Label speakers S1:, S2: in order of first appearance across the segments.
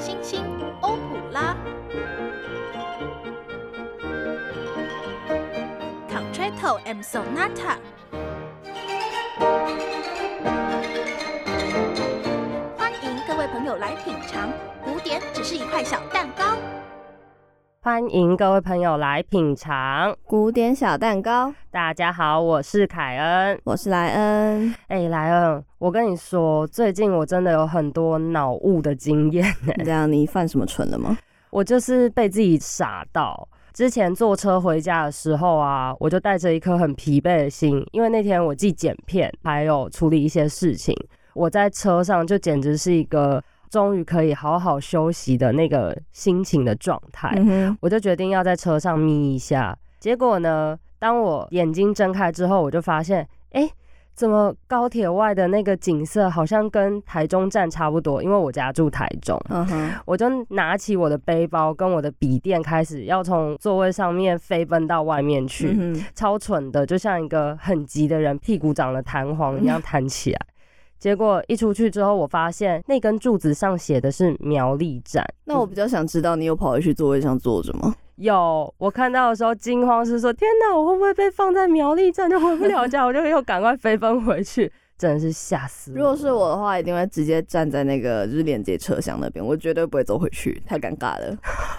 S1: 星星欧普拉，Concerto and Sonata。欢迎各位朋友来品尝，古典只是一块小蛋糕。
S2: 欢迎各位朋友来品尝
S3: 古典小蛋糕。
S2: 大家好，我是凯恩，
S3: 我是莱恩。
S2: 哎，莱恩，我跟你说，最近我真的有很多脑雾的经验呢。
S3: 这样，你犯什么蠢了吗？
S2: 我就是被自己傻到。之前坐车回家的时候啊，我就带着一颗很疲惫的心，因为那天我寄剪片，还有处理一些事情，我在车上就简直是一个。终于可以好好休息的那个心情的状态，我就决定要在车上眯一下。结果呢，当我眼睛睁开之后，我就发现，哎，怎么高铁外的那个景色好像跟台中站差不多？因为我家住台中，我就拿起我的背包跟我的笔电，开始要从座位上面飞奔到外面去，超蠢的，就像一个很急的人，屁股长了弹簧一样弹起来。结果一出去之后，我发现那根柱子上写的是苗栗站。
S3: 那我比较想知道，你有跑回去座位上坐着吗？
S2: 有，我看到的时候惊慌失措，天哪，我会不会被放在苗栗站就回不了家？我就又赶快飞奔回去。真的是吓死！
S3: 如果是我的话，一定会直接站在那个就是连接车厢那边，我绝对不会走回去，太尴尬了。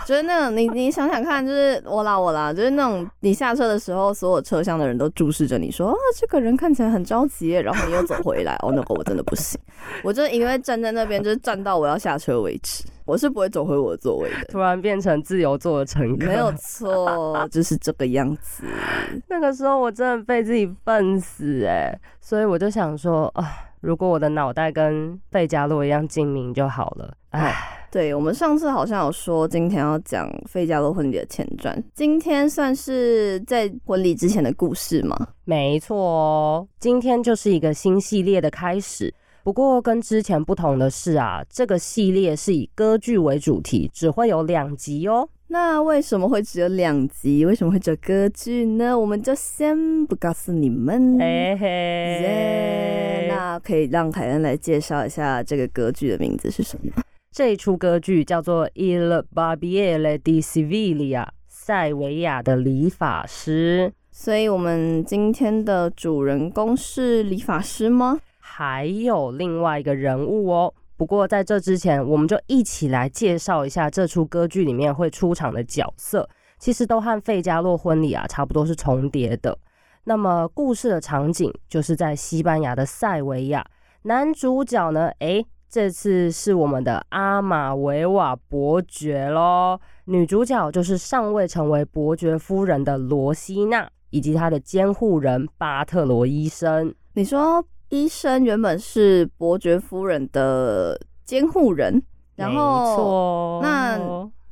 S3: 就是那种你你想想看，就是我啦我啦，就是那种你下车的时候，所有车厢的人都注视着你说啊，这个人看起来很着急，然后你又走回来，哦，那个我真的不行，我就因为站在那边，就是站到我要下车为止。我是不会走回我的座位的。
S2: 突然变成自由座的乘客，
S3: 没有 错，就是这个样子。
S2: 那个时候我真的被自己笨死哎，所以我就想说啊，如果我的脑袋跟费加洛一样精明就好了。哎，
S3: 对我们上次好像有说今天要讲费加洛婚礼的前传，今天算是在婚礼之前的故事吗？
S2: 没错哦，今天就是一个新系列的开始。不过跟之前不同的是啊，这个系列是以歌剧为主题，只会有两集哦。
S3: 那为什么会只有两集？为什么会只有歌剧呢？我们就先不告诉你们。嘿嘿，那可以让凯恩来介绍一下这个歌剧的名字是什么？
S2: 这一出歌剧叫做《Il Barbiere di Siviglia》，塞维亚的理发师。
S3: 所以，我们今天的主人公是理发师吗？
S2: 还有另外一个人物哦，不过在这之前，我们就一起来介绍一下这出歌剧里面会出场的角色，其实都和费加洛婚礼啊差不多是重叠的。那么故事的场景就是在西班牙的塞维亚，男主角呢，诶，这次是我们的阿马维瓦伯爵喽，女主角就是尚未成为伯爵夫人的罗西娜，以及她的监护人巴特罗医生。
S3: 你说。医生原本是伯爵夫人的监护人，然后那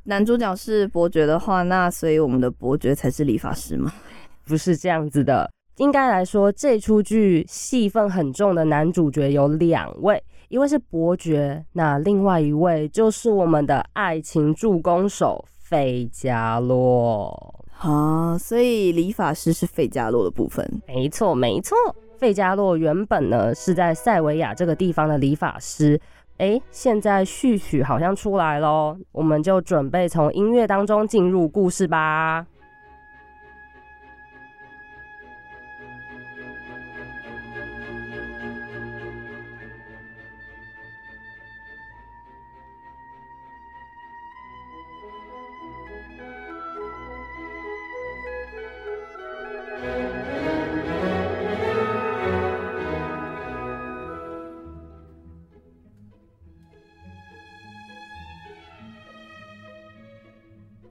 S3: 男主角是伯爵的话，那所以我们的伯爵才是理发师吗？
S2: 不是这样子的，应该来说，这出剧戏份很重的男主角有两位，一位是伯爵，那另外一位就是我们的爱情助攻手费加洛
S3: 啊，所以理发师是费加洛的部分，
S2: 没错，没错。费加洛原本呢是在塞维亚这个地方的理发师，哎，现在序曲好像出来喽，我们就准备从音乐当中进入故事吧。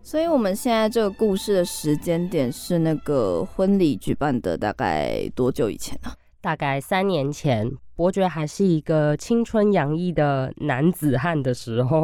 S3: 所以，我们现在这个故事的时间点是那个婚礼举办的大概多久以前呢？
S2: 大概三年前，伯爵还是一个青春洋溢的男子汉的时候。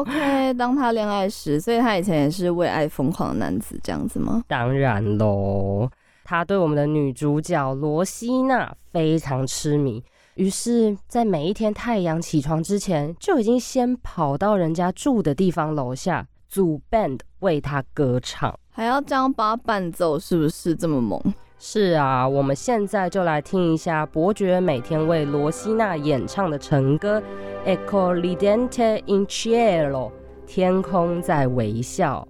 S3: OK，当他恋爱时，所以他以前也是为爱疯狂的男子，这样子吗？
S2: 当然喽，他对我们的女主角罗西娜非常痴迷，于是，在每一天太阳起床之前，就已经先跑到人家住的地方楼下。组 band 为他歌唱，
S3: 还要这样把伴奏，是不是这么猛？
S2: 是啊，我们现在就来听一下伯爵每天为罗西娜演唱的晨歌《Ecco l i dente in cielo》，天空在微笑。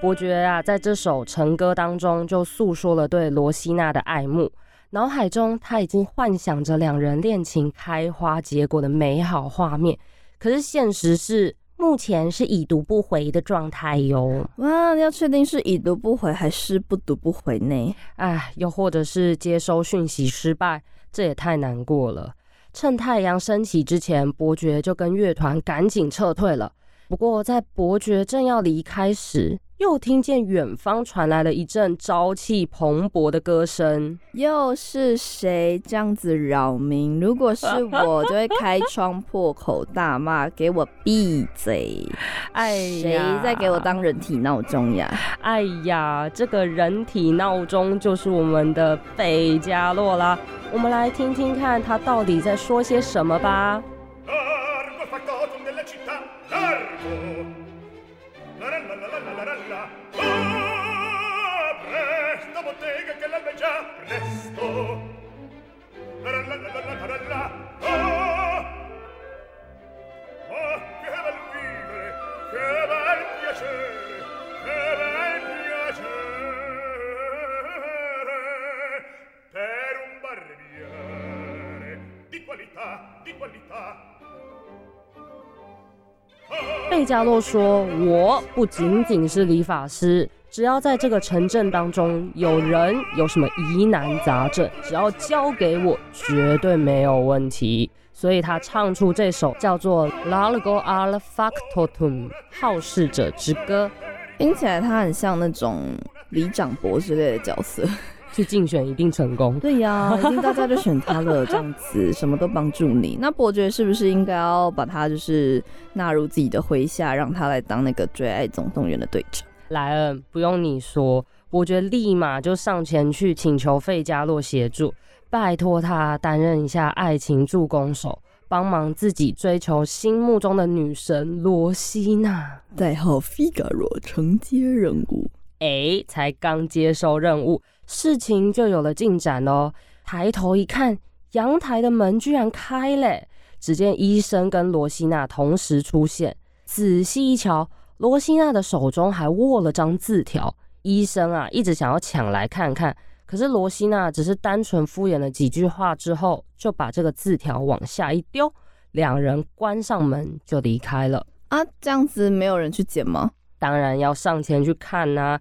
S2: 伯爵啊，在这首成歌当中就诉说了对罗西娜的爱慕，脑海中他已经幻想着两人恋情开花结果的美好画面。可是现实是，目前是已读不回的状态哟。
S3: 哇，要确定是已读不回还是不读不回呢？
S2: 哎，又或者是接收讯息失败，这也太难过了。趁太阳升起之前，伯爵就跟乐团赶紧撤退了。不过在伯爵正要离开时，又听见远方传来了一阵朝气蓬勃的歌声，
S3: 又是谁这样子扰民？如果是我，就会开窗破口大骂，给我闭嘴！哎，谁在给我当人体闹钟呀？
S2: 哎呀，这个人体闹钟就是我们的费加洛啦！我们来听听看他到底在说些什么吧。贝加洛说：“我不仅仅是理发师。”只要在这个城镇当中有人有什么疑难杂症，只要交给我，绝对没有问题。所以他唱出这首叫做《Largo al Factotum》好事者之歌，
S3: 听起来他很像那种里长伯之类的角色，
S2: 去竞选一定成功。
S3: 对呀，一定大家就选他了，这样子 什么都帮助你。那伯爵是不是应该要把他就是纳入自己的麾下，让他来当那个《最爱总动员》的队长？
S2: 莱恩，不用你说，伯爵立马就上前去请求费加洛协助，拜托他担任一下爱情助攻手，帮忙自己追求心目中的女神罗西娜。
S3: 代号费加罗承接任务。
S2: 哎，才刚接收任务，事情就有了进展哦。抬头一看，阳台的门居然开了，只见医生跟罗西娜同时出现，仔细一瞧。罗西娜的手中还握了张字条，医生啊一直想要抢来看看，可是罗西娜只是单纯敷衍了几句话之后，就把这个字条往下一丢，两人关上门就离开了。
S3: 啊，这样子没有人去捡吗？
S2: 当然要上前去看呐。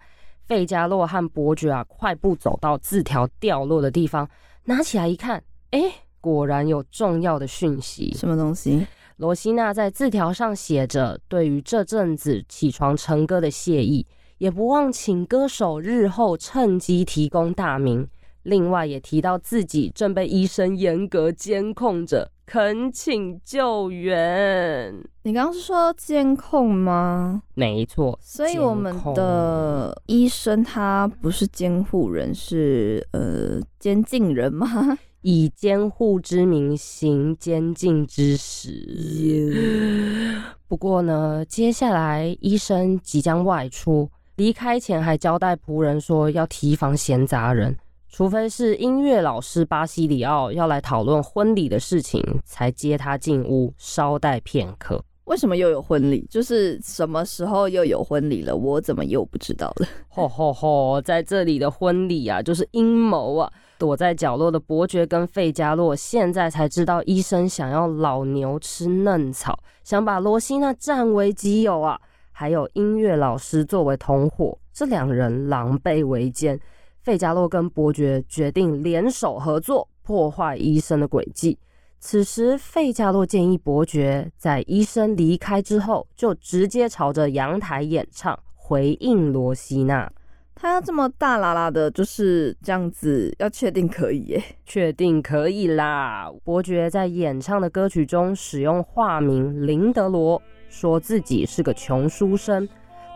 S2: 费加洛和伯爵啊，快步走到字条掉落的地方，拿起来一看，哎，果然有重要的讯息。
S3: 什么东西？
S2: 罗西娜在字条上写着对于这阵子起床成歌的谢意，也不忘请歌手日后趁机提供大名。另外也提到自己正被医生严格监控着，恳请救援。
S3: 你刚刚是说监控吗？
S2: 没错。
S3: 所以我们的医生他不是监护人，是呃监禁人吗？
S2: 以监护之名行监禁之实。不过呢，接下来医生即将外出，离开前还交代仆人说要提防闲杂人，除非是音乐老师巴西里奥要来讨论婚礼的事情，才接他进屋稍待片刻。
S3: 为什么又有婚礼？就是什么时候又有婚礼了？我怎么又不知道了？
S2: 吼吼吼！在这里的婚礼啊，就是阴谋啊！躲在角落的伯爵跟费加洛现在才知道，医生想要老牛吃嫩草，想把罗西娜占为己有啊！还有音乐老师作为同伙，这两人狼狈为奸。费加洛跟伯爵决定联手合作，破坏医生的诡计。此时，费加洛建议伯爵在医生离开之后，就直接朝着阳台演唱，回应罗西娜。
S3: 他要这么大啦啦的，就是这样子，要确定可以耶？
S2: 确定可以啦！伯爵在演唱的歌曲中使用化名林德罗。说自己是个穷书生，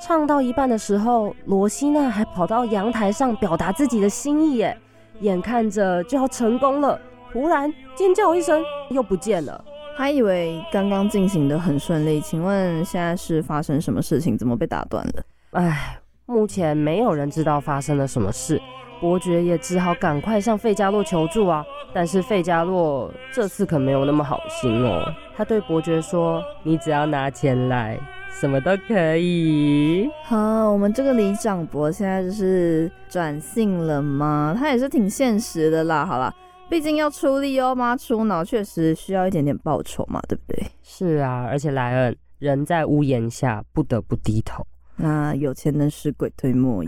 S2: 唱到一半的时候，罗西娜还跑到阳台上表达自己的心意，耶，眼看着就要成功了，忽然尖叫一声，又不见了。
S3: 还以为刚刚进行的很顺利，请问现在是发生什么事情？怎么被打断了？
S2: 唉，目前没有人知道发生了什么事。伯爵也只好赶快向费加洛求助啊！但是费加洛这次可没有那么好心哦。他对伯爵说：“你只要拿钱来，什么都可以。”
S3: 好，我们这个李长博现在就是转性了吗？他也是挺现实的啦。好啦，毕竟要出力哦，妈出脑，确实需要一点点报酬嘛，对不对？
S2: 是啊，而且莱恩人在屋檐下，不得不低头。
S3: 那有钱能使鬼推磨。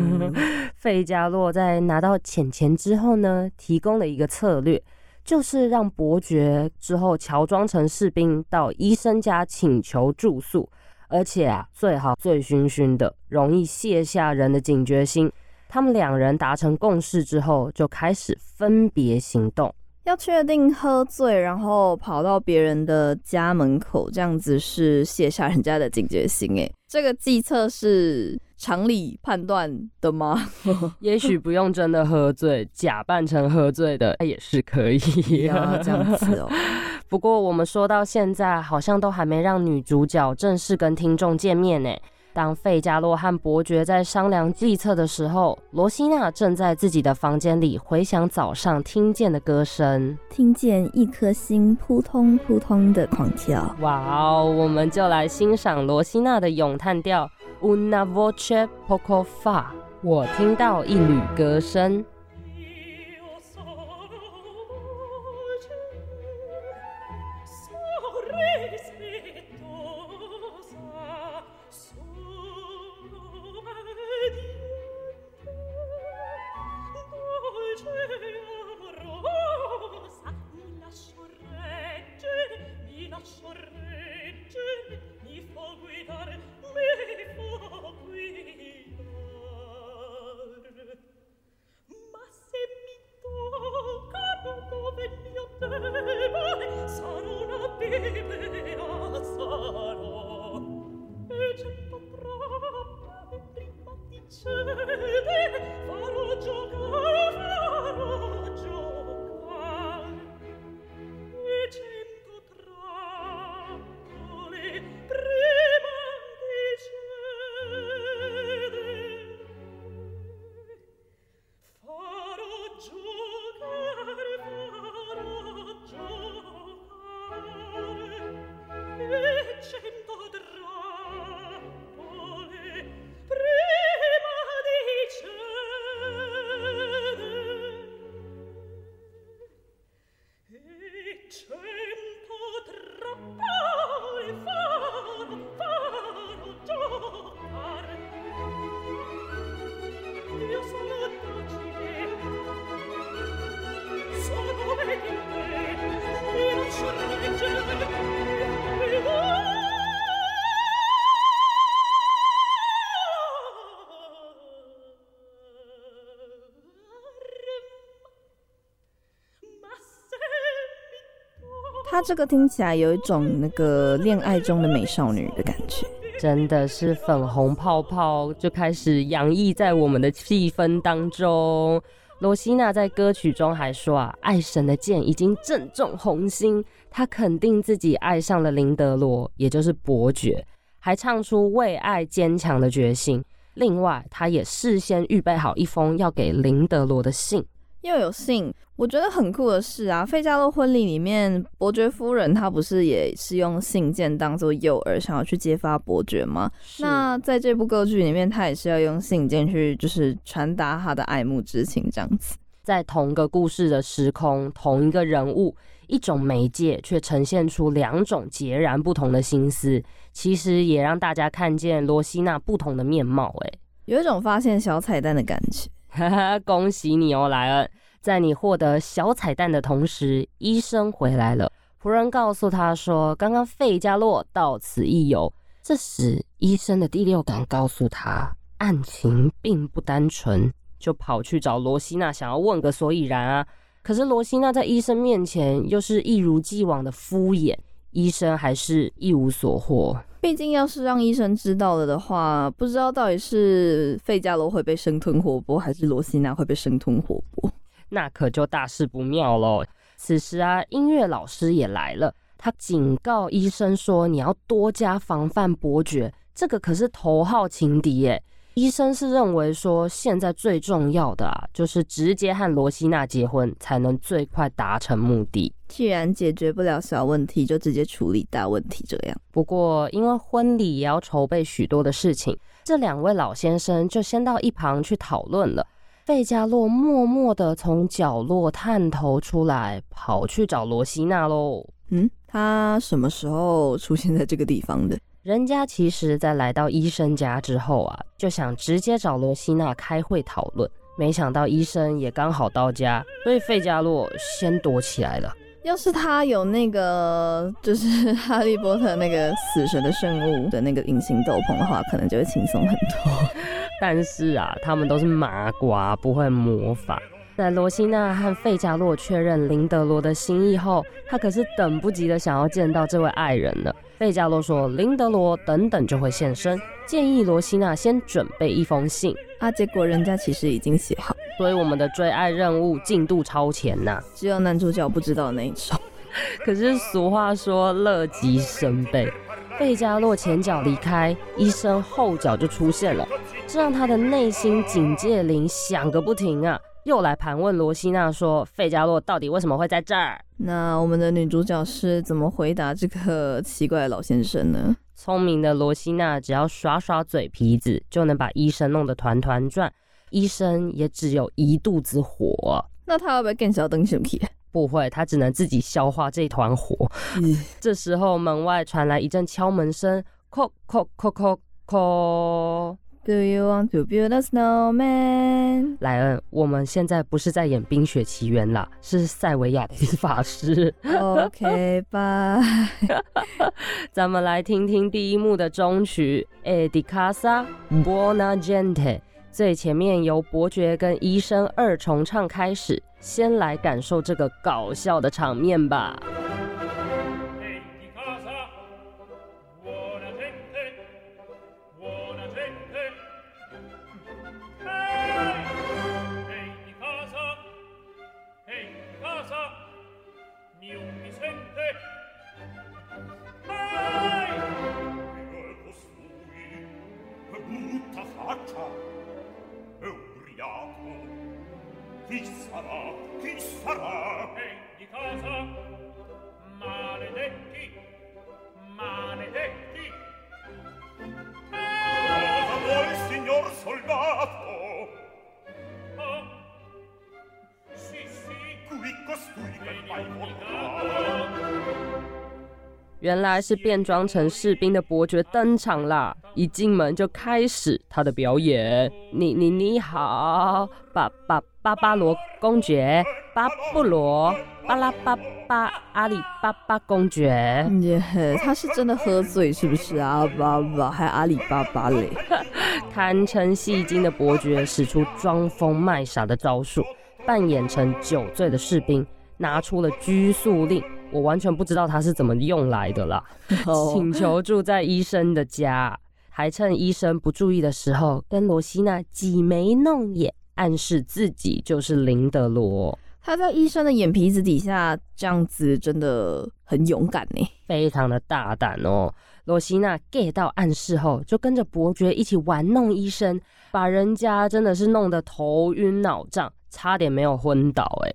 S2: 费加洛在拿到钱钱之后呢，提供了一个策略，就是让伯爵之后乔装成士兵到医生家请求住宿，而且啊，最好醉醺醺的，容易卸下人的警觉心。他们两人达成共识之后，就开始分别行动。
S3: 要确定喝醉，然后跑到别人的家门口，这样子是卸下人家的警觉心。哎，这个计策是常理判断的吗？
S2: 也许不用真的喝醉，假扮成喝醉的也是可以。
S3: 这样子哦。
S2: 不过我们说到现在，好像都还没让女主角正式跟听众见面呢。当费加洛和伯爵在商量计策的时候，罗西娜正在自己的房间里回想早上听见的歌声，
S3: 听见一颗心扑通扑通的狂跳。
S2: 哇哦，我们就来欣赏罗西娜的咏叹调：Una voce poco fa。我听到一缕歌声。
S3: 他这个听起来有一种那个恋爱中的美少女的感觉，
S2: 真的是粉红泡泡就开始洋溢在我们的气氛当中。罗西娜在歌曲中还说啊，爱神的剑已经正中红心，她肯定自己爱上了林德罗，也就是伯爵，还唱出为爱坚强的决心。另外，她也事先预备好一封要给林德罗的信。
S3: 又有信，我觉得很酷的是啊，费加洛婚礼里面，伯爵夫人她不是也是用信件当做诱饵，想要去揭发伯爵吗？那在这部歌剧里面，她也是要用信件去，就是传达她的爱慕之情，这样子。
S2: 在同个故事的时空，同一个人物，一种媒介却呈现出两种截然不同的心思，其实也让大家看见罗西娜不同的面貌。哎，
S3: 有一种发现小彩蛋的感觉。
S2: 哈哈，恭喜你哦，莱恩！在你获得小彩蛋的同时，医生回来了。仆人告诉他说：“刚刚费加洛到此一游。”这时，医生的第六感告诉他，案情并不单纯，就跑去找罗西娜，想要问个所以然啊。可是罗西娜在医生面前又是一如既往的敷衍，医生还是一无所获。
S3: 毕竟，要是让医生知道了的话，不知道到底是费加罗会被生吞活剥，还是罗西娜会被生吞活剥，
S2: 那可就大事不妙喽。此时啊，音乐老师也来了，他警告医生说：“你要多加防范伯爵，这个可是头号情敌耶。”医生是认为说，现在最重要的啊，就是直接和罗西娜结婚，才能最快达成目的。
S3: 既然解决不了小问题，就直接处理大问题。这样。
S2: 不过，因为婚礼也要筹备许多的事情，这两位老先生就先到一旁去讨论了。费加洛默默的从角落探头出来，跑去找罗西娜喽。
S3: 嗯，他什么时候出现在这个地方的？
S2: 人家其实，在来到医生家之后啊，就想直接找罗西娜开会讨论，没想到医生也刚好到家，所以费加洛先躲起来了。
S3: 要是他有那个，就是 哈利波特那个死神的圣物的那个隐形斗篷的话，可能就会轻松很多。
S2: 但是啊，他们都是麻瓜，不会魔法。在罗西娜和费加洛确认林德罗的心意后，他可是等不及的想要见到这位爱人了。费加洛说：“林德罗等等就会现身，建议罗西娜先准备一封信。”
S3: 啊，结果人家其实已经写好，
S2: 所以我们的追爱任务进度超前呐。
S3: 只有男主角不知道那一种。
S2: 可是俗话说乐极生悲，费加洛前脚离开，医生后脚就出现了，这让他的内心警戒铃响个不停啊。又来盘问罗西娜说：“费加洛到底为什么会在这儿？”
S3: 那我们的女主角是怎么回答这个奇怪的老先生呢？
S2: 聪明的罗西娜只要耍耍嘴皮子，就能把医生弄得团团转。医生也只有一肚子火。
S3: 那他会不会更小灯熊气？
S2: 不会，他只能自己消化这团火。这时候门外传来一阵敲门声，叩叩叩叩叩。
S3: Do you want to build a snowman？
S2: 莱恩，我们现在不是在演《冰雪奇缘》啦，是塞维亚的法师。
S3: OK，吧。
S2: 咱们来听听第一幕的中曲《e di casa buona gente》，最前面由伯爵跟医生二重唱开始，先来感受这个搞笑的场面吧。原来是变装成士兵的伯爵登场啦！一进门就开始他的表演。你你你好，巴巴巴巴罗公爵，巴布罗，巴拉巴巴阿里巴巴公爵。
S3: 耶，他是真的喝醉是不是啊？巴巴还阿里巴巴嘞！
S2: 堪称戏精的伯爵使出装疯卖傻的招数，扮演成酒醉的士兵，拿出了拘束令。我完全不知道他是怎么用来的啦！请求住在医生的家，还趁医生不注意的时候，跟罗西娜挤眉弄眼，暗示自己就是林德罗。
S3: 他在医生的眼皮子底下这样子，真的很勇敢呢，
S2: 非常的大胆哦。罗西娜 get 到暗示后，就跟着伯爵一起玩弄医生，把人家真的是弄得头晕脑胀，差点没有昏倒。哎，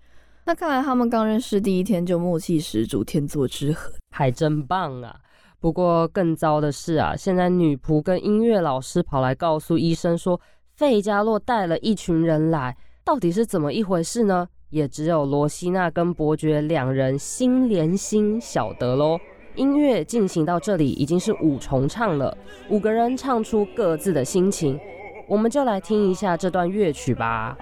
S3: 那看来他们刚认识第一天就默契十足，天作之合，
S2: 还真棒啊！不过更糟的是啊，现在女仆跟音乐老师跑来告诉医生说，费加洛带了一群人来，到底是怎么一回事呢？也只有罗西娜跟伯爵两人心连心，晓得喽。音乐进行到这里已经是五重唱了，五个人唱出各自的心情，我们就来听一下这段乐曲吧。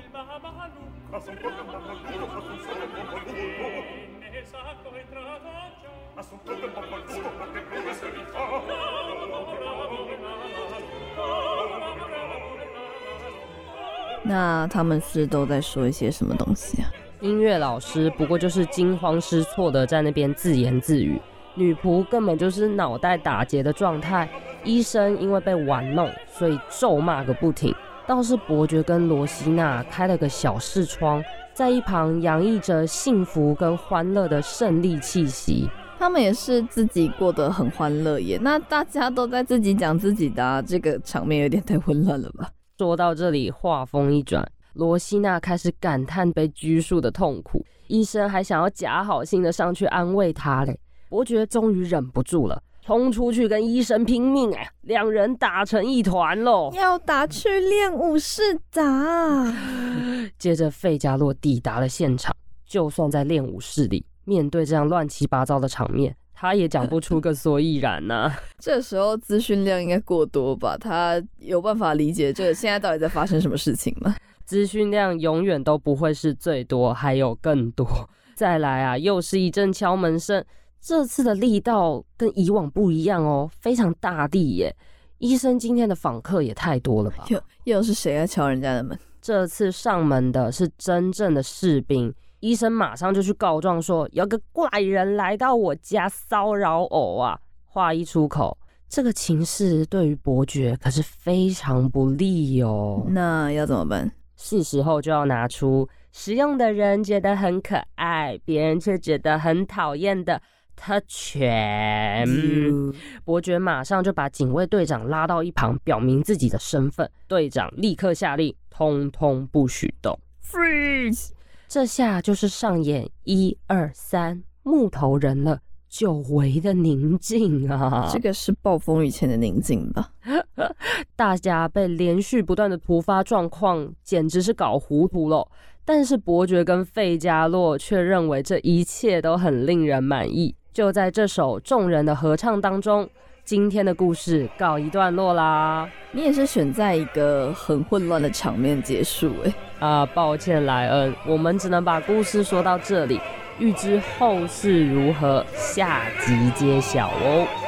S3: 那他们是都在说一些什么东西啊？
S2: 音乐老师不过就是惊慌失措的在那边自言自语，女仆根本就是脑袋打结的状态，医生因为被玩弄，所以咒骂个不停。倒是伯爵跟罗西娜开了个小视窗，在一旁洋溢着幸福跟欢乐的胜利气息。
S3: 他们也是自己过得很欢乐耶，那大家都在自己讲自己的，这个场面有点太混乱了吧？
S2: 说到这里，话锋一转，罗西娜开始感叹被拘束的痛苦。医生还想要假好心的上去安慰她嘞。伯爵终于忍不住了，冲出去跟医生拼命哎，两人打成一团喽，
S3: 要打去练武士打。
S2: 接着，费加洛抵达了现场，就算在练武室里，面对这样乱七八糟的场面。他也讲不出个所以然呐。
S3: 这时候资讯量应该过多吧？他有办法理解这现在到底在发生什么事情吗？
S2: 资讯量永远都不会是最多，还有更多。再来啊，又是一阵敲门声。这次的力道跟以往不一样哦，非常大力耶。医生今天的访客也太多了吧？
S3: 又又是谁在敲人家的门？
S2: 这次上门的是真正的士兵。医生马上就去告状，说有个怪人来到我家骚扰我啊！话一出口，这个情势对于伯爵可是非常不利哦。
S3: 那要怎么办？
S2: 是时候就要拿出使用的人觉得很可爱，别人却觉得很讨厌的特权。伯爵马上就把警卫队长拉到一旁，表明自己的身份。队长立刻下令，通通不许动
S3: ，freeze。
S2: 这下就是上演一二三木头人了，久违的宁静啊！
S3: 这个是暴风雨前的宁静吧？
S2: 大家被连续不断的突发状况简直是搞糊涂了。但是伯爵跟费加洛却认为这一切都很令人满意。就在这首众人的合唱当中。今天的故事告一段落啦。
S3: 你也是选在一个很混乱的场面结束哎。
S2: 啊，抱歉莱恩，我们只能把故事说到这里。预知后事如何，下集揭晓哦。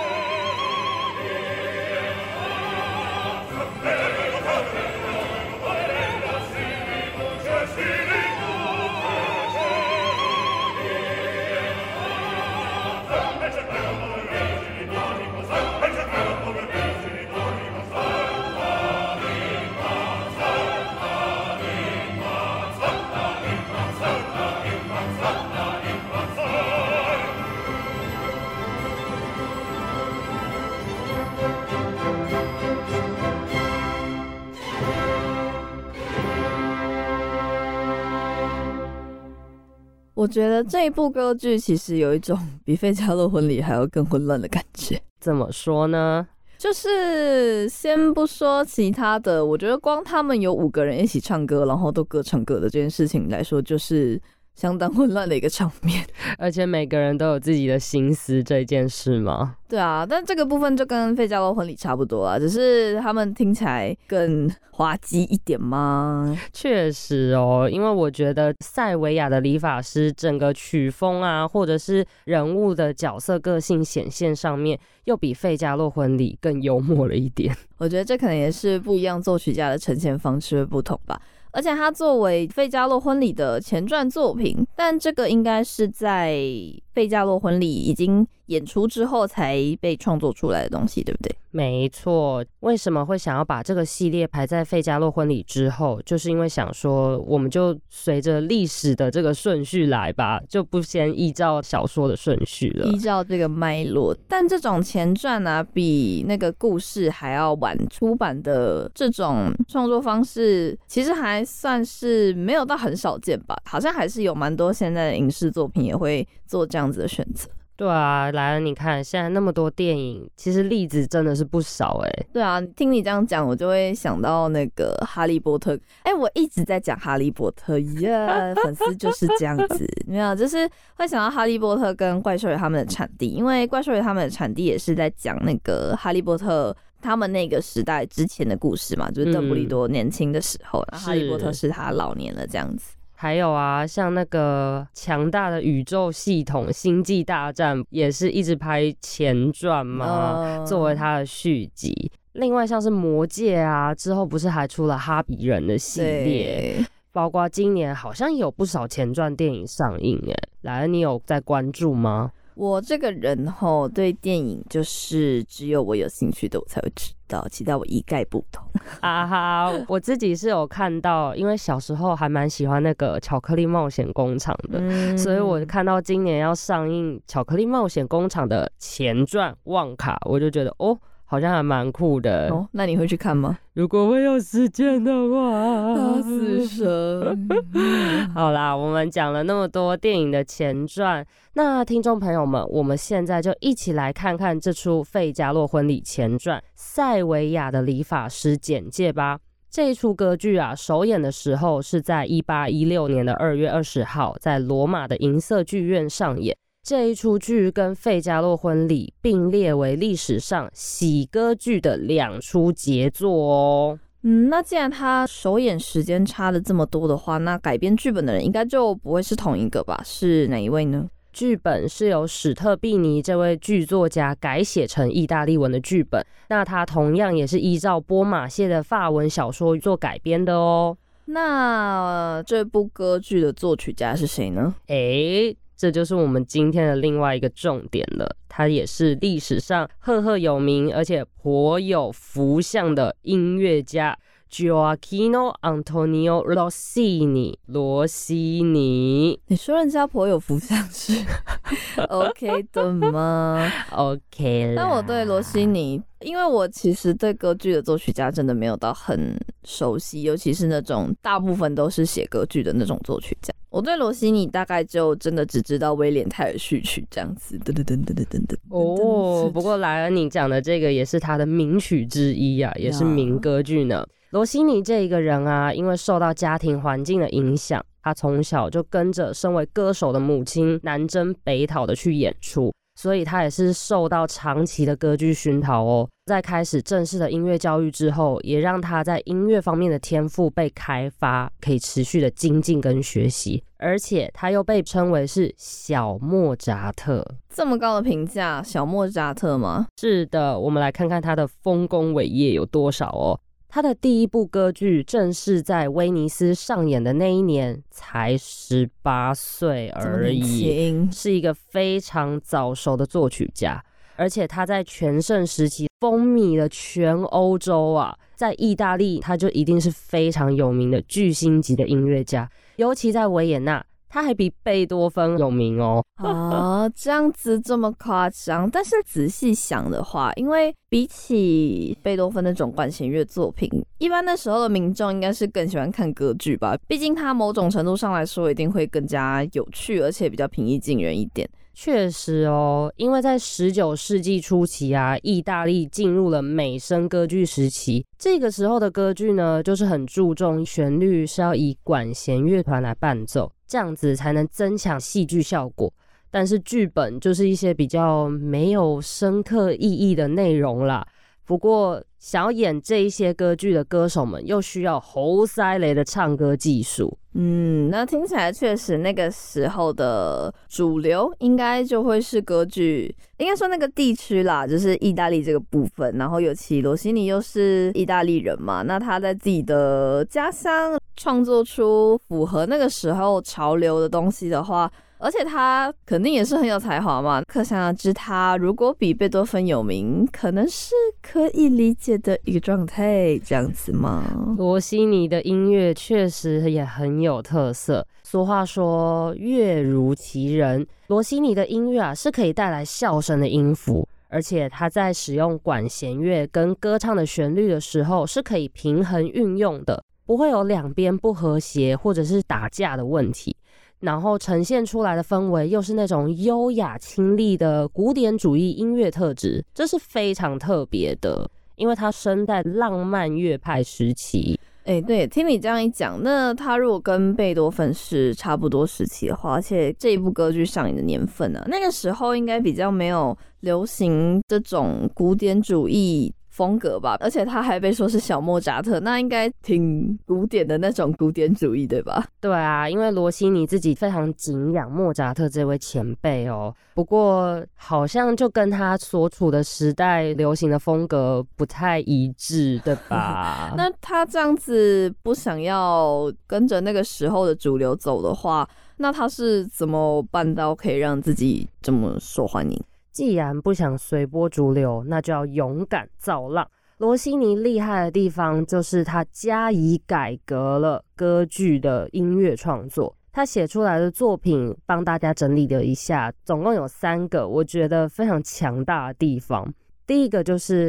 S3: 觉得这一部歌剧其实有一种比《费加洛婚礼》还要更混乱的感觉。
S2: 怎么说呢？
S3: 就是先不说其他的，我觉得光他们有五个人一起唱歌，然后都各唱各的这件事情来说，就是。相当混乱的一个场面，
S2: 而且每个人都有自己的心思，这件事吗？
S3: 对啊，但这个部分就跟费加罗婚礼差不多啊，只是他们听起来更滑稽一点吗？
S2: 确实哦，因为我觉得塞维亚的理发师整个曲风啊，或者是人物的角色个性显现上面，又比费加洛婚礼更幽默了一点。
S3: 我觉得这可能也是不一样作曲家的呈现方式不同吧。而且它作为《费加洛婚礼》的前传作品，但这个应该是在《费加洛婚礼》已经演出之后才被创作出来的东西，对不对？
S2: 没错，为什么会想要把这个系列排在费加洛婚礼之后？就是因为想说，我们就随着历史的这个顺序来吧，就不先依照小说的顺序了。
S3: 依照这个脉络，但这种前传啊，比那个故事还要晚出版的这种创作方式，其实还算是没有到很少见吧。好像还是有蛮多现在的影视作品也会做这样子的选择。
S2: 对啊，来了，你看现在那么多电影，其实例子真的是不少哎。
S3: 对啊，听你这样讲，我就会想到那个《哈利波特》。哎，我一直在讲《哈利波特》呀，粉丝就是这样子，没有，就是会想到《哈利波特》跟《怪兽与他们的产地》，因为《怪兽与他们的产地》也是在讲那个哈利波特他们那个时代之前的故事嘛，就是邓布利多年轻的时候，哈利波特是他老年了这样子。
S2: 还有啊，像那个强大的宇宙系统《星际大战》也是一直拍前传嘛，作为它的续集。另外像是《魔戒》啊，之后不是还出了《哈比人》的系列，包括今年好像有不少前传电影上映。哎，莱恩，你有在关注吗？
S3: 我这个人吼，对电影就是只有我有兴趣的我才会知道，其他我一概不懂。
S2: 啊哈，我自己是有看到，因为小时候还蛮喜欢那个《巧克力冒险工厂》的，所以我看到今年要上映《巧克力冒险工厂》的前传《旺卡》，我就觉得哦。好像还蛮酷的
S3: 哦，那你会去看吗？
S2: 如果我有时间的话，
S3: 大死神。
S2: 好啦，我们讲了那么多电影的前传，那听众朋友们，我们现在就一起来看看这出《费加洛婚礼前传：塞维亚的理发师》简介吧。这一出歌剧啊，首演的时候是在一八一六年的二月二十号，在罗马的银色剧院上演。这一出剧跟《费加洛婚礼》并列为历史上喜歌剧的两出杰作哦。
S3: 嗯，那既然他首演时间差了这么多的话，那改编剧本的人应该就不会是同一个吧？是哪一位呢？
S2: 剧本是由史特毕尼这位剧作家改写成意大利文的剧本，那他同样也是依照波马谢的法文小说做改编的哦。
S3: 那这部歌剧的作曲家是谁呢？
S2: 诶。这就是我们今天的另外一个重点了，他也是历史上赫赫有名而且颇有福相的音乐家。Gioacchino Antonio Rossini 罗西尼。
S3: 你说人家颇有福相是 OK 的吗
S2: ？OK
S3: 但我对罗西尼，因为我其实对歌剧的作曲家真的没有到很熟悉，尤其是那种大部分都是写歌剧的那种作曲家。我对罗西尼大概就真的只知道威廉泰尔序曲这样子，噔噔噔噔噔噔噔。
S2: 哦，不过莱恩，你讲的这个也是他的名曲之一啊，也是名歌剧呢。罗西尼这一个人啊，因为受到家庭环境的影响，他从小就跟着身为歌手的母亲南征北讨的去演出。所以他也是受到长期的歌剧熏陶哦，在开始正式的音乐教育之后，也让他在音乐方面的天赋被开发，可以持续的精进跟学习，而且他又被称为是小莫扎特，
S3: 这么高的评价，小莫扎特吗？
S2: 是的，我们来看看他的丰功伟业有多少哦。他的第一部歌剧正是在威尼斯上演的那一年，才十八岁而已，是一个非常早熟的作曲家。而且他在全盛时期风靡了全欧洲啊，在意大利他就一定是非常有名的巨星级的音乐家，尤其在维也纳。他还比贝多芬有名哦
S3: 啊，这样子这么夸张？但是仔细想的话，因为比起贝多芬那种管弦乐作品，一般那时候的民众应该是更喜欢看歌剧吧？毕竟它某种程度上来说，一定会更加有趣，而且比较平易近人一点。
S2: 确实哦，因为在十九世纪初期啊，意大利进入了美声歌剧时期。这个时候的歌剧呢，就是很注重旋律是要以管弦乐团来伴奏，这样子才能增强戏剧效果。但是剧本就是一些比较没有深刻意义的内容了。不过，想要演这一些歌剧的歌手们，又需要喉塞雷的唱歌技术。
S3: 嗯，那听起来确实，那个时候的主流应该就会是歌剧，应该说那个地区啦，就是意大利这个部分。然后尤其罗西尼又是意大利人嘛，那他在自己的家乡创作出符合那个时候潮流的东西的话。而且他肯定也是很有才华嘛，可想而知，他如果比贝多芬有名，可能是可以理解的一个状态，这样子吗？
S2: 罗西尼的音乐确实也很有特色。俗话说“乐如其人”，罗西尼的音乐啊是可以带来笑声的音符，而且他在使用管弦乐跟歌唱的旋律的时候是可以平衡运用的，不会有两边不和谐或者是打架的问题。然后呈现出来的氛围又是那种优雅清丽的古典主义音乐特质，这是非常特别的，因为它生在浪漫乐派时期。
S3: 哎，对，听你这样一讲，那他如果跟贝多芬是差不多时期的话，而且这一部歌剧上映的年份呢，那个时候应该比较没有流行这种古典主义。风格吧，而且他还被说是小莫扎特，那应该挺古典的那种古典主义，对吧？
S2: 对啊，因为罗西尼自己非常敬仰莫扎特这位前辈哦。不过好像就跟他所处的时代流行的风格不太一致，对吧？
S3: 那他这样子不想要跟着那个时候的主流走的话，那他是怎么办到可以让自己这么受欢迎？
S2: 既然不想随波逐流，那就要勇敢造浪。罗西尼厉害的地方就是他加以改革了歌剧的音乐创作。他写出来的作品，帮大家整理了一下，总共有三个我觉得非常强大的地方。第一个就是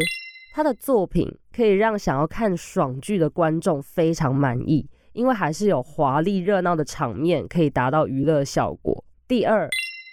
S2: 他的作品可以让想要看爽剧的观众非常满意，因为还是有华丽热闹的场面可以达到娱乐效果。第二，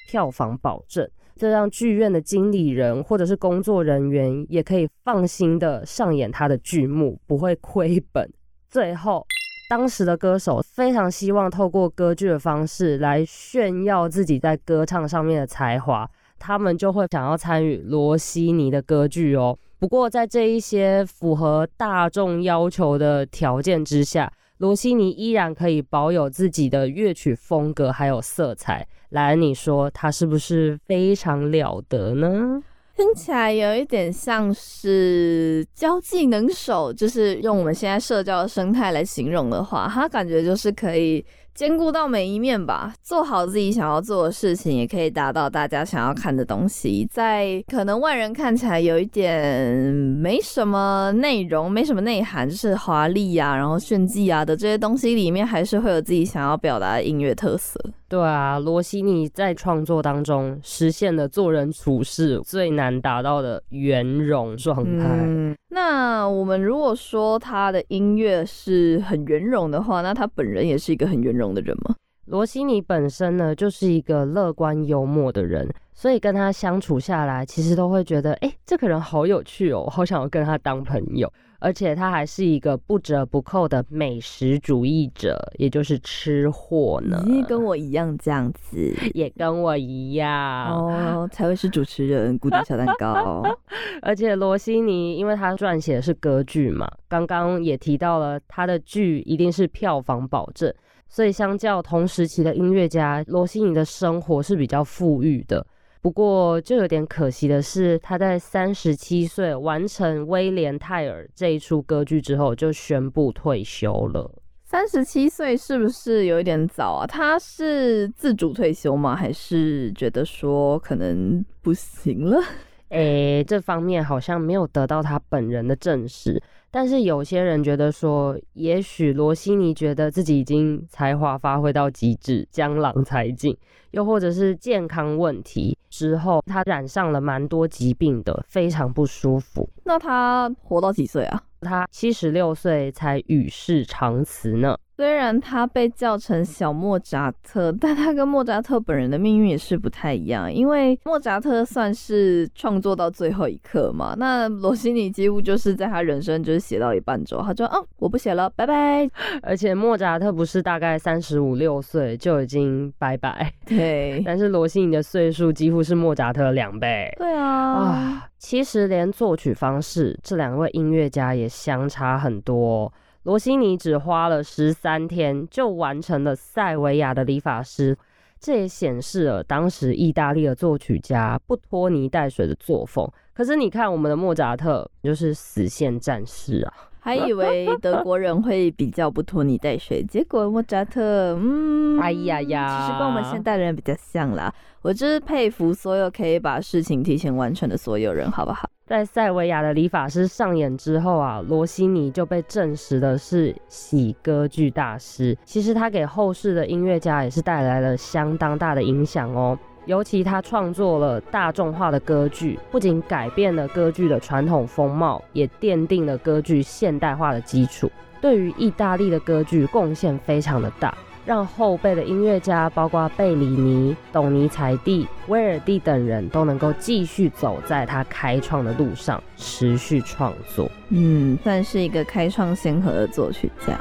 S2: 票房保证。这让剧院的经理人或者是工作人员也可以放心的上演他的剧目，不会亏本。最后，当时的歌手非常希望透过歌剧的方式来炫耀自己在歌唱上面的才华，他们就会想要参与罗西尼的歌剧哦。不过，在这一些符合大众要求的条件之下，罗西尼依然可以保有自己的乐曲风格还有色彩。莱恩，你说他是不是非常了得呢？
S3: 听起来有一点像是交际能手，就是用我们现在社交的生态来形容的话，他感觉就是可以。兼顾到每一面吧，做好自己想要做的事情，也可以达到大家想要看的东西。在可能外人看起来有一点没什么内容、没什么内涵，就是华丽呀，然后炫技啊的这些东西里面，还是会有自己想要表达的音乐特色。
S2: 对啊，罗西尼在创作当中实现了做人处事最难达到的圆融状态。
S3: 那我们如果说他的音乐是很圆融的话，那他本人也是一个很圆融的人吗？
S2: 罗西尼本身呢，就是一个乐观幽默的人，所以跟他相处下来，其实都会觉得，哎，这个人好有趣哦，好想要跟他当朋友。而且他还是一个不折不扣的美食主义者，也就是吃货呢。
S3: 跟我一样这样子，
S2: 也跟我一样
S3: 哦，才会是主持人，孤独小蛋糕。
S2: 而且罗西尼，因为他撰写的是歌剧嘛，刚刚也提到了他的剧一定是票房保证，所以相较同时期的音乐家，罗西尼的生活是比较富裕的。不过，就有点可惜的是，他在三十七岁完成《威廉泰尔》这一出歌剧之后，就宣布退休了。
S3: 三十七岁是不是有一点早啊？他是自主退休吗？还是觉得说可能不行了？
S2: 诶，这方面好像没有得到他本人的证实。但是有些人觉得说，也许罗西尼觉得自己已经才华发挥到极致，江郎才尽，又或者是健康问题之后，他染上了蛮多疾病的，非常不舒服。
S3: 那他活到几岁啊？
S2: 他七十六岁才与世长辞呢。
S3: 虽然他被叫成小莫扎特，但他跟莫扎特本人的命运也是不太一样。因为莫扎特算是创作到最后一刻嘛，那罗西尼几乎就是在他人生就是写到一半之后，他就：“哦，我不写了，拜拜。”
S2: 而且莫扎特不是大概三十五六岁就已经拜拜，
S3: 对。
S2: 但是罗西尼的岁数几乎是莫扎特两倍。
S3: 对啊，
S2: 哇，其实连作曲方式，这两位音乐家也相差很多。罗西尼只花了十三天就完成了塞维亚的理发师，这也显示了当时意大利的作曲家不拖泥带水的作风。可是你看，我们的莫扎特就是死线战士啊！
S3: 还以为德国人会比较不拖泥带水，结果莫扎特，嗯，
S2: 哎呀呀，
S3: 其实跟我们现代人比较像啦。我就是佩服所有可以把事情提前完成的所有人，好不好？
S2: 在塞维亚的理发师上演之后啊，罗西尼就被证实的是喜歌剧大师。其实他给后世的音乐家也是带来了相当大的影响哦。尤其他创作了大众化的歌剧，不仅改变了歌剧的传统风貌，也奠定了歌剧现代化的基础。对于意大利的歌剧贡献非常的大。让后辈的音乐家，包括贝里尼、董尼采蒂、威尔蒂等人都能够继续走在他开创的路上，持续创作。
S3: 嗯，算是一个开创先河的作曲家。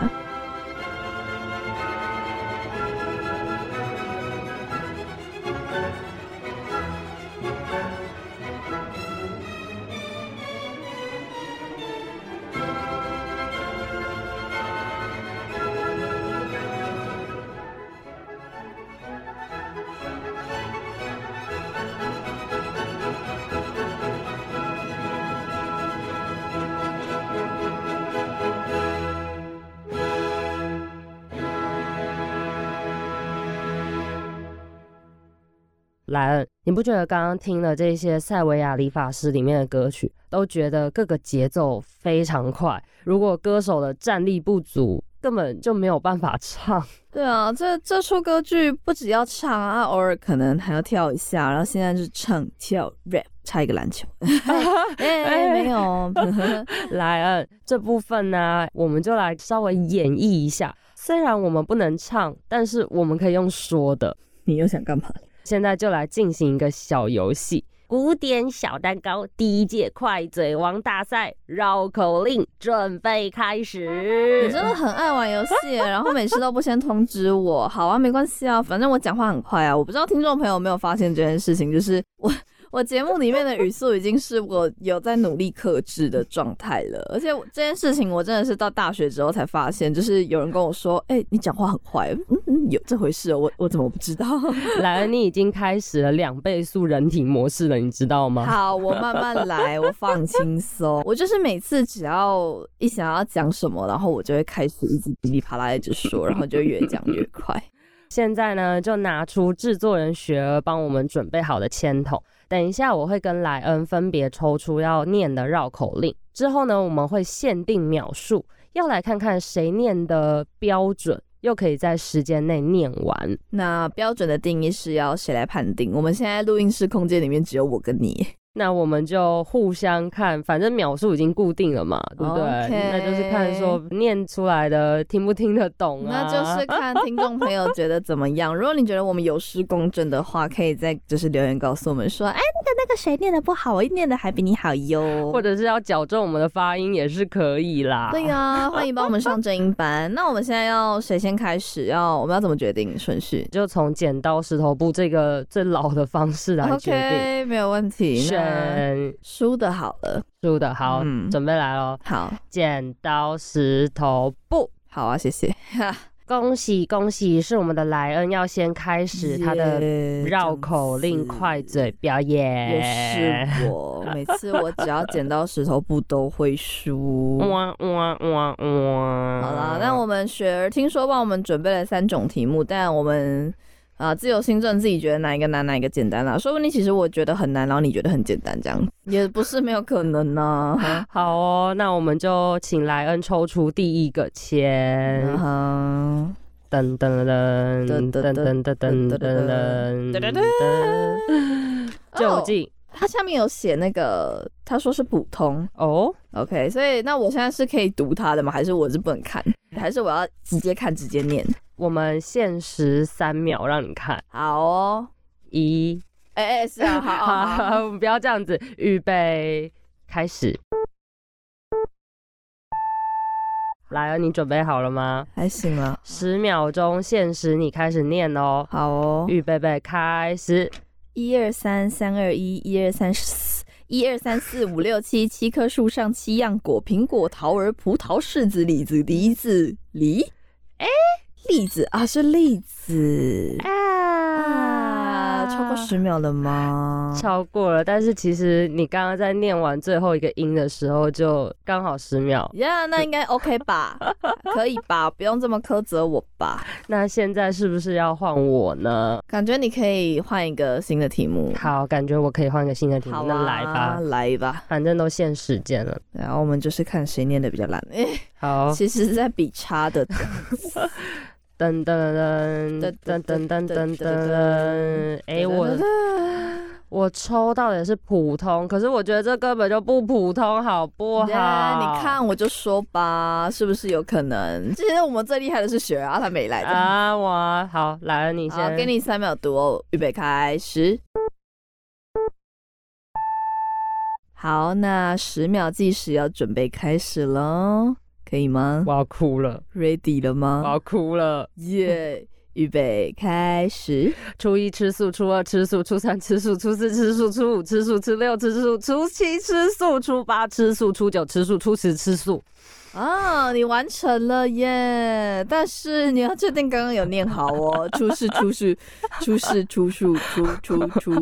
S2: 莱恩，你不觉得刚刚听了这些塞维亚理发师里面的歌曲，都觉得各个节奏非常快？如果歌手的战力不足，根本就没有办法唱。
S3: 对啊，这这出歌剧不只要唱啊，偶尔可能还要跳一下。然后现在是唱跳 rap，差一个篮球。哎，没有。
S2: 莱恩这部分呢，我们就来稍微演绎一下。虽然我们不能唱，但是我们可以用说的。
S3: 你又想干嘛？
S2: 现在就来进行一个小游戏，古典小蛋糕第一届快嘴王大赛绕口令准备开始。
S3: 你真的很爱玩游戏，然后每次都不先通知我。好啊，没关系啊，反正我讲话很快啊。我不知道听众朋友有没有发现这件事情，就是我。我节目里面的语速已经是我有在努力克制的状态了，而且这件事情我真的是到大学之后才发现，就是有人跟我说：“哎，你讲话很快。”嗯嗯，有这回事？我我怎么不知道？
S2: 来了，你已经开始了两倍速人体模式了，你知道吗？
S3: 好，我慢慢来，我放轻松。我就是每次只要一想要讲什么，然后我就会开始一直噼里啪啦一直说，然后就越讲越快。
S2: 现在呢，就拿出制作人学儿帮我们准备好的签筒。等一下，我会跟莱恩分别抽出要念的绕口令。之后呢，我们会限定秒数，要来看看谁念的标准，又可以在时间内念完。
S3: 那标准的定义是要谁来判定？我们现在录音室空间里面只有我跟你。
S2: 那我们就互相看，反正秒数已经固定了嘛，对不对？那就是看说念出来的听不听得懂
S3: 啊？那就是 看听众朋友觉得怎么样。如果你觉得我们有失公正的话，可以在就是留言告诉我们说，哎，那个那个谁念的不好，我念的还比你好哟。
S2: 或者是要矫正我们的发音也是可以啦。
S3: 对呀，欢迎帮我们上正音班。那我们现在要谁先开始？要我们要怎么决定顺序？
S2: 就从剪刀石头布这个最老的方式来决定，
S3: 没有问题。嗯，输的好了，
S2: 输的好，准备来喽。
S3: 好，
S2: 剪刀石头布，
S3: 好啊，谢谢。
S2: 恭喜恭喜，是我们的莱恩要先开始他的绕口令快嘴表演。
S3: 也是我，每次我只要剪刀石头布都会输。哇哇哇哇！好了，那我们雪儿听说帮我们准备了三种题目，但我们。啊，自由新政自己觉得哪一个难，哪一个简单啦？说不定其实我觉得很难，然后你觉得很简单，这样也不是没有可能呢。
S2: 好哦，那我们就请莱恩抽出第一个签。噔噔噔噔噔噔噔噔噔噔噔噔。究竟
S3: 它下面有写那个，他说是普通哦。OK，所以那我现在是可以读它的吗？还是我是不能看？还是我要直接看直接念？
S2: 我们限时三秒让你看
S3: 好哦，
S2: 一，
S3: 哎哎是啊，好，
S2: 好，不要这样子，预备，开始，来了，你准备好了吗？
S3: 还行啊，
S2: 十秒钟限时，你开始念哦，
S3: 好哦，
S2: 预备备，开始，
S3: 一二三，三二一，一二三四，一二三四五六七，七棵树上七样果，苹果、桃儿、葡萄、柿子、李子、梨子、梨，哎。栗子啊，是栗子啊！超过十秒了吗？
S2: 超过了，但是其实你刚刚在念完最后一个音的时候，就刚好十秒。
S3: 呀那应该 OK 吧？可以吧？不用这么苛责我吧？
S2: 那现在是不是要换我呢？
S3: 感觉你可以换一个新的题目。
S2: 好，感觉我可以换个新的题目，
S3: 好
S2: 那来
S3: 啊
S2: 吧，
S3: 来吧。
S2: 反正都限时间了。
S3: 然后我们就是看谁念的比较烂。哎、
S2: 好，
S3: 其实是在比差的。
S2: 噔噔噔噔噔噔噔噔噔，哎，我我抽到的也是普通，可是我觉得这根本就不普通，好不好？
S3: 呀你看，我就说吧，是不是有可能？其实我们最厉害的是雪儿啊，他没来的。
S2: 啊，我好来了，你
S3: 好，
S2: 先，
S3: 给你三秒读哦，预备开始。好，那十秒计时要准备开始喽，可以吗
S2: 我要哭了
S3: ，？Ready 了吗我？
S2: 要哭了。
S3: 耶！预备开始。
S2: 初一吃素，初二吃素，初三吃素，初四吃素，初五吃素，初六吃素，初七吃素，初八吃素，初九吃素，初十吃素。
S3: 啊，你完成了耶！但是你要确定刚刚有念好哦，出世出世出世出树出出出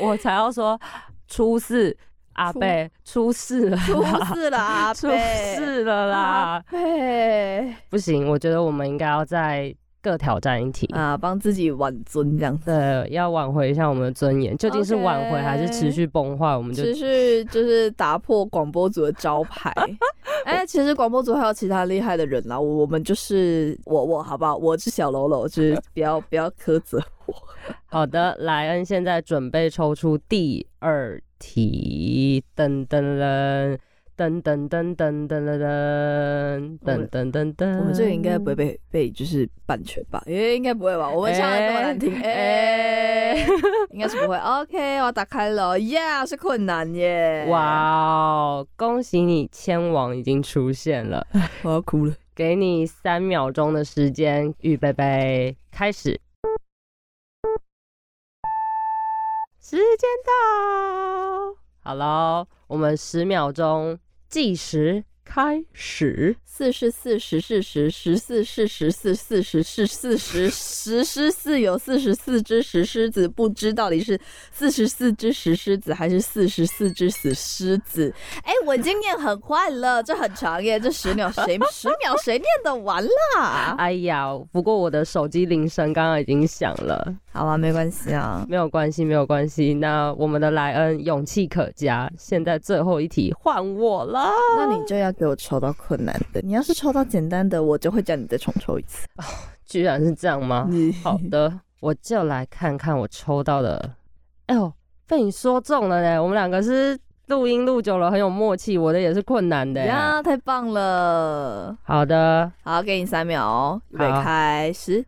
S2: 我才要说初四阿贝出事了
S3: 出
S2: 啦，
S3: 世了啊，
S2: 出事了啦！
S3: 贝
S2: 不行，我觉得我们应该要再各挑战一题。
S3: 啊，帮自己挽尊这样子。
S2: 对，要挽回一下我们的尊严，究竟是挽回还是持续崩坏？我们就
S3: 持续就是打破广播组的招牌。哎、其实广播组还有其他厉害的人啦，我我们就是我我好不好？我是小喽啰，就是不要不要苛责我。
S2: 好的。莱恩现在准备抽出第二题，噔噔噔噔噔噔噔噔噔噔噔噔噔。
S3: 我们这个应该不会被被就是版权吧？诶、应该不会吧？我们唱的这么难听，哎、
S2: 哎
S3: 应该是不会。OK，我打开了，Yeah，是困难耶！，
S2: 哇哦！恭喜你，千王已经出现了。
S3: 我要哭了。
S2: 给你三秒钟的时间，预备备，开始。时间到，好喽，我们十秒钟计时。开始。
S3: 四是四十是十，十四是十四，四十是四十，石狮四有四十四只石狮子，不知到底是四十四只石狮子还是四十四只死狮子。哎、我经验很快了，这很长耶，这十秒谁十秒谁念得完啦？
S2: 哎呀，不过我的手机铃声刚刚已经响了，
S3: 好啊，没关系啊。
S2: 没有关系，没有关系。那我们的莱恩勇气可嘉，现在最后一题换我了。
S3: 那你就要给我抽到困难的，你要是抽到简单的，我就会叫你再重抽一次。
S2: 哦 居然是这样吗？好的，我就来看看我抽到的。哎呦，被你说中了嘞！我们两个是录音录久了很有默契，我的也是困难的。
S3: 呀，太棒了！
S2: 好的，
S3: 好，给你三秒哦，预备开始。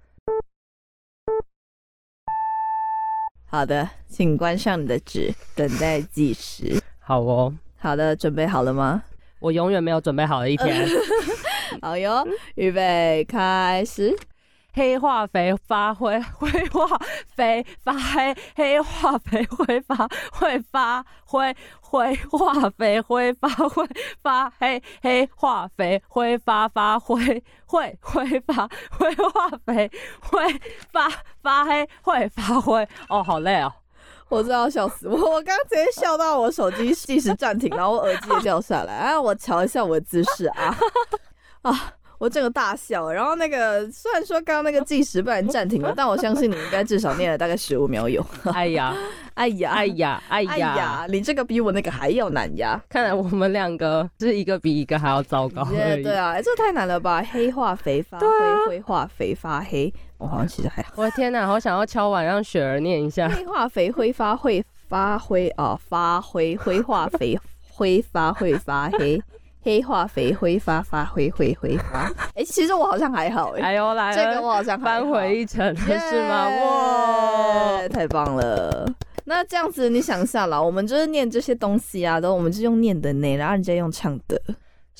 S3: 好的，请关上你的纸，等待计时。
S2: 好哦，
S3: 好的，准备好了吗？
S2: 我永远没有准备好的一天。
S3: 好哟，预备开始。
S2: 黑化肥发灰，灰化肥发黑，黑化肥挥发会发灰，灰化肥挥发会发黑，黑化肥挥发发灰，会挥发灰化肥挥发发黑，会发灰。哦，好累哦。
S3: 我真的要笑死我！我刚直接笑到我手机计时暂停，然后我耳机也掉下来。哎，我瞧一下我的姿势啊啊！我整个大笑，然后那个虽然说刚刚那个计时不然暂停了，但我相信你应该至少念了大概十五秒有。
S2: 哎呀，
S3: 哎呀，
S2: 哎呀，哎
S3: 哎
S2: 呀！
S3: 你这个比我那个还要难呀！
S2: 看来我们两个是一个比一个还要糟糕
S3: 对啊，哎，这太难了吧？黑化肥发灰，灰化肥发黑，我好像其实还好。
S2: 我的天哪，好想要敲碗让雪儿念一下。
S3: 黑化肥挥发会发灰啊，发灰灰化肥挥发会发黑，黑化肥挥发发灰会挥发。哎、其实我好像还好哎、
S2: 哎呦，来了，
S3: 这个我好像还好
S2: 扳回一层了是吗？哇！
S3: 太棒了！那这样子，你想一下啦，我们就是念这些东西啊，都我们就用念的呢，然后人家用唱的。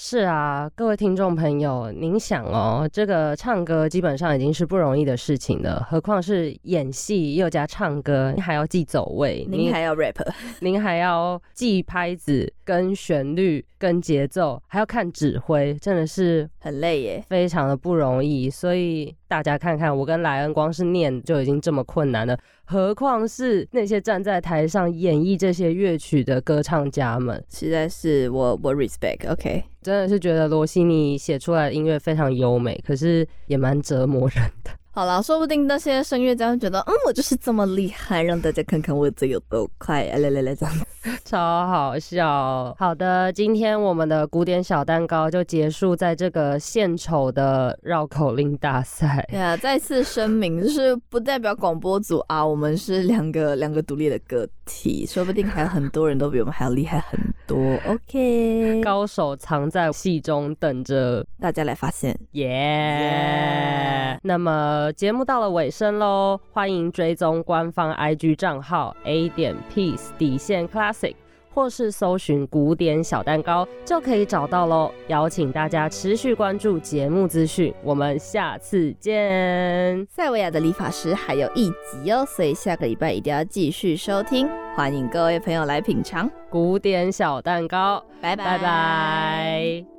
S2: 是啊，各位听众朋友，您想哦，这个唱歌基本上已经是不容易的事情了，何况是演戏又加唱歌，您还要记走位，
S3: 您还要 rap，
S2: 您还要记拍子、跟旋律、跟节奏，还要看指挥，真的是
S3: 很累耶。
S2: 非常的不容易。所以大家看看，我跟莱恩光是念就已经这么困难了，何况是那些站在台上演绎这些乐曲的歌唱家们，
S3: 实在是我我 respect。OK，
S2: 真的是觉得罗西尼写出来的音乐非常优美，可是也蛮折磨人的。
S3: 好了，说不定那些声乐家会觉得，嗯，我就是这么厉害，让大家看看我这有多快，来来来，这样
S2: 超好笑。好的，今天我们的古典小蛋糕就结束在这个献丑的绕口令大赛。
S3: 对啊，再次声明，就是不代表广播组啊，我们是两个两个独立的个体，说不定还有很多人都比我们还要厉害很多。OK，
S2: 高手藏在戏中，等着
S3: 大家来发现。
S2: 耶！那么节目到了尾声喽，欢迎追踪官方 IG 账号 A 点 Peace 底线 Classic，或是搜寻古典小蛋糕就可以找到喽。邀请大家持续关注节目资讯，我们下次见。
S3: 塞维亚的理发师还有一集哦，所以下个礼拜一定要继续收听。欢迎各位朋友来品尝
S2: 古典小蛋糕，
S3: 拜拜
S2: 拜拜。